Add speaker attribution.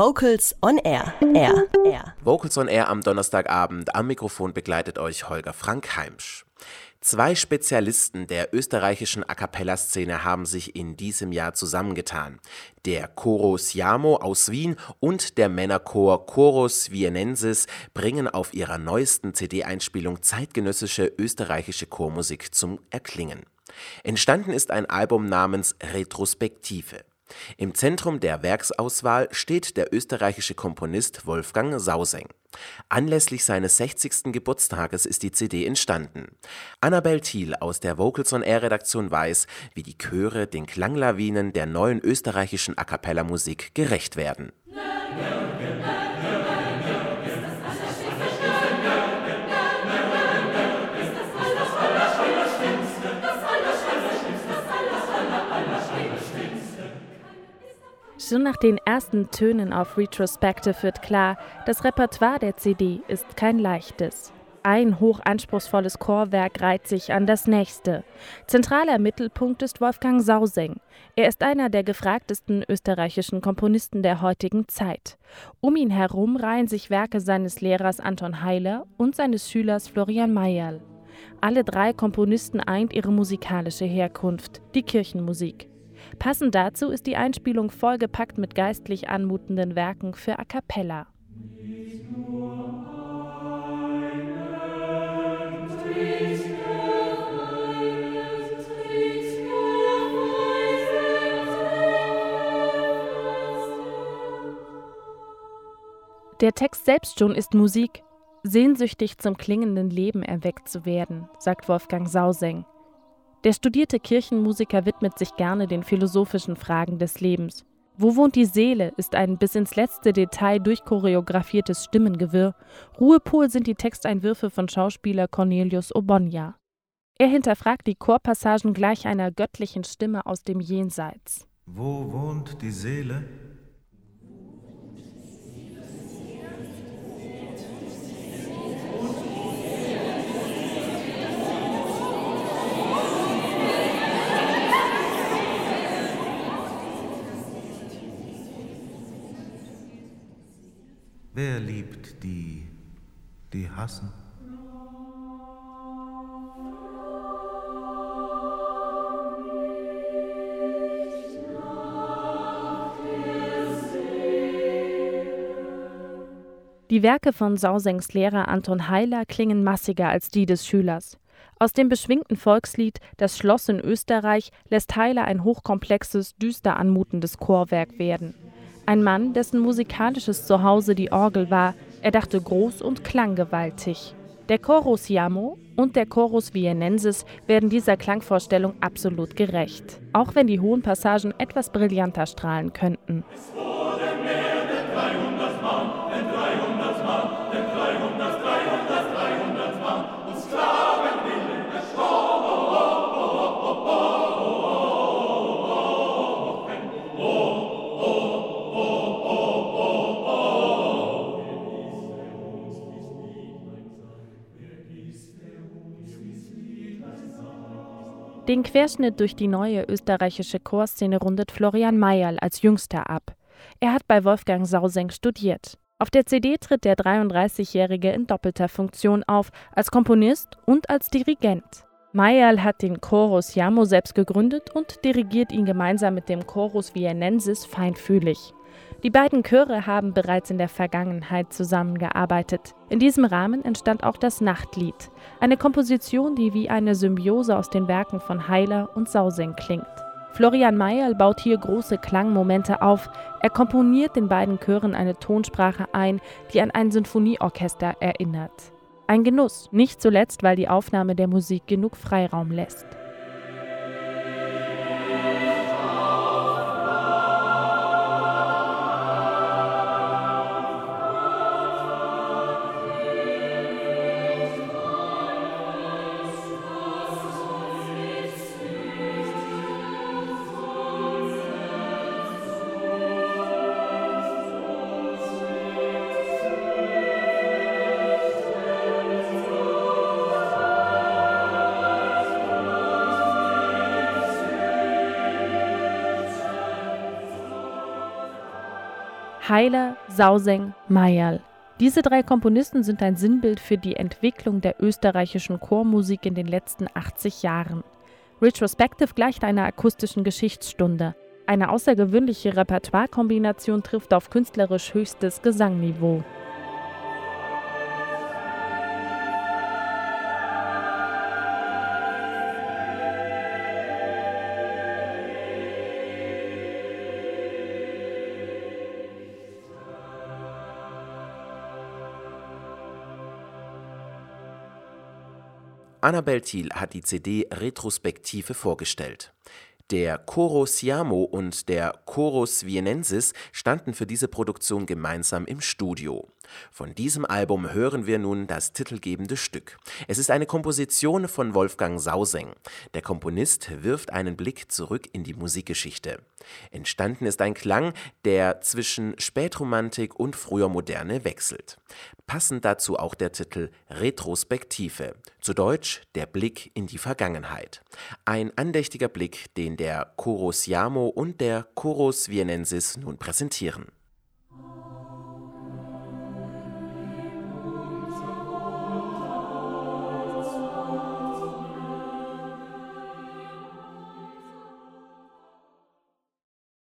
Speaker 1: Vocals on Air. Air. Air.
Speaker 2: Vocals on Air am Donnerstagabend. Am Mikrofon begleitet euch Holger Frank Heimsch. Zwei Spezialisten der österreichischen A cappella-Szene haben sich in diesem Jahr zusammengetan. Der Coro Siamo aus Wien und der Männerchor Chorus Vienensis bringen auf ihrer neuesten CD-Einspielung zeitgenössische österreichische Chormusik zum Erklingen. Entstanden ist ein Album namens Retrospektive. Im Zentrum der Werksauswahl steht der österreichische Komponist Wolfgang Sauseng. Anlässlich seines 60. Geburtstages ist die CD entstanden. Annabel Thiel aus der Vocals on Air Redaktion weiß, wie die Chöre den Klanglawinen der neuen österreichischen A cappella Musik gerecht werden.
Speaker 3: Schon nach den ersten Tönen auf Retrospective wird klar, das Repertoire der CD ist kein leichtes. Ein hochanspruchsvolles Chorwerk reiht sich an das nächste. Zentraler Mittelpunkt ist Wolfgang Sauseng. Er ist einer der gefragtesten österreichischen Komponisten der heutigen Zeit. Um ihn herum reihen sich Werke seines Lehrers Anton Heiler und seines Schülers Florian Mayerl. Alle drei Komponisten eint ihre musikalische Herkunft, die Kirchenmusik. Passend dazu ist die Einspielung vollgepackt mit geistlich anmutenden Werken für A cappella. Der Text selbst schon ist Musik, sehnsüchtig zum klingenden Leben erweckt zu werden, sagt Wolfgang Sauseng. Der studierte Kirchenmusiker widmet sich gerne den philosophischen Fragen des Lebens. Wo wohnt die Seele ist ein bis ins letzte Detail durchchoreografiertes Stimmengewirr. Ruhepol sind die Texteinwürfe von Schauspieler Cornelius Obonya. Er hinterfragt die Chorpassagen gleich einer göttlichen Stimme aus dem Jenseits.
Speaker 4: Wo wohnt die Seele? Wer liebt die, die hassen?
Speaker 3: Die Werke von Sausengs Lehrer Anton Heiler klingen massiger als die des Schülers. Aus dem beschwingten Volkslied Das Schloss in Österreich lässt Heiler ein hochkomplexes, düster anmutendes Chorwerk werden. Ein Mann, dessen musikalisches Zuhause die Orgel war, er dachte groß und klanggewaltig. Der Chorus Siamo und der Chorus Vienensis werden dieser Klangvorstellung absolut gerecht, auch wenn die hohen Passagen etwas brillanter strahlen könnten. Den Querschnitt durch die neue österreichische Chorszene rundet Florian Mayerl als jüngster ab. Er hat bei Wolfgang Sauseng studiert. Auf der CD tritt der 33-Jährige in doppelter Funktion auf, als Komponist und als Dirigent. Mayerl hat den Chorus Jamo selbst gegründet und dirigiert ihn gemeinsam mit dem Chorus Vienensis feinfühlig. Die beiden Chöre haben bereits in der Vergangenheit zusammengearbeitet. In diesem Rahmen entstand auch das Nachtlied, eine Komposition, die wie eine Symbiose aus den Werken von Heiler und Sauseng klingt. Florian Mayerl baut hier große Klangmomente auf. Er komponiert den beiden Chören eine Tonsprache ein, die an ein Sinfonieorchester erinnert. Ein Genuss, nicht zuletzt, weil die Aufnahme der Musik genug Freiraum lässt. Heiler, Sauseng, Mayal. Diese drei Komponisten sind ein Sinnbild für die Entwicklung der österreichischen Chormusik in den letzten 80 Jahren. Retrospective gleicht einer akustischen Geschichtsstunde. Eine außergewöhnliche Repertoirekombination trifft auf künstlerisch höchstes Gesangniveau.
Speaker 2: Annabel Thiel hat die CD Retrospektive vorgestellt. Der Coro Siamo und der Chorus Vienensis standen für diese Produktion gemeinsam im Studio. Von diesem Album hören wir nun das titelgebende Stück. Es ist eine Komposition von Wolfgang Sauseng. Der Komponist wirft einen Blick zurück in die Musikgeschichte. Entstanden ist ein Klang, der zwischen Spätromantik und früher Moderne wechselt. Passend dazu auch der Titel Retrospektive, zu Deutsch Der Blick in die Vergangenheit. Ein andächtiger Blick, den der Chorus Siamo und der Chorus Vienensis nun präsentieren.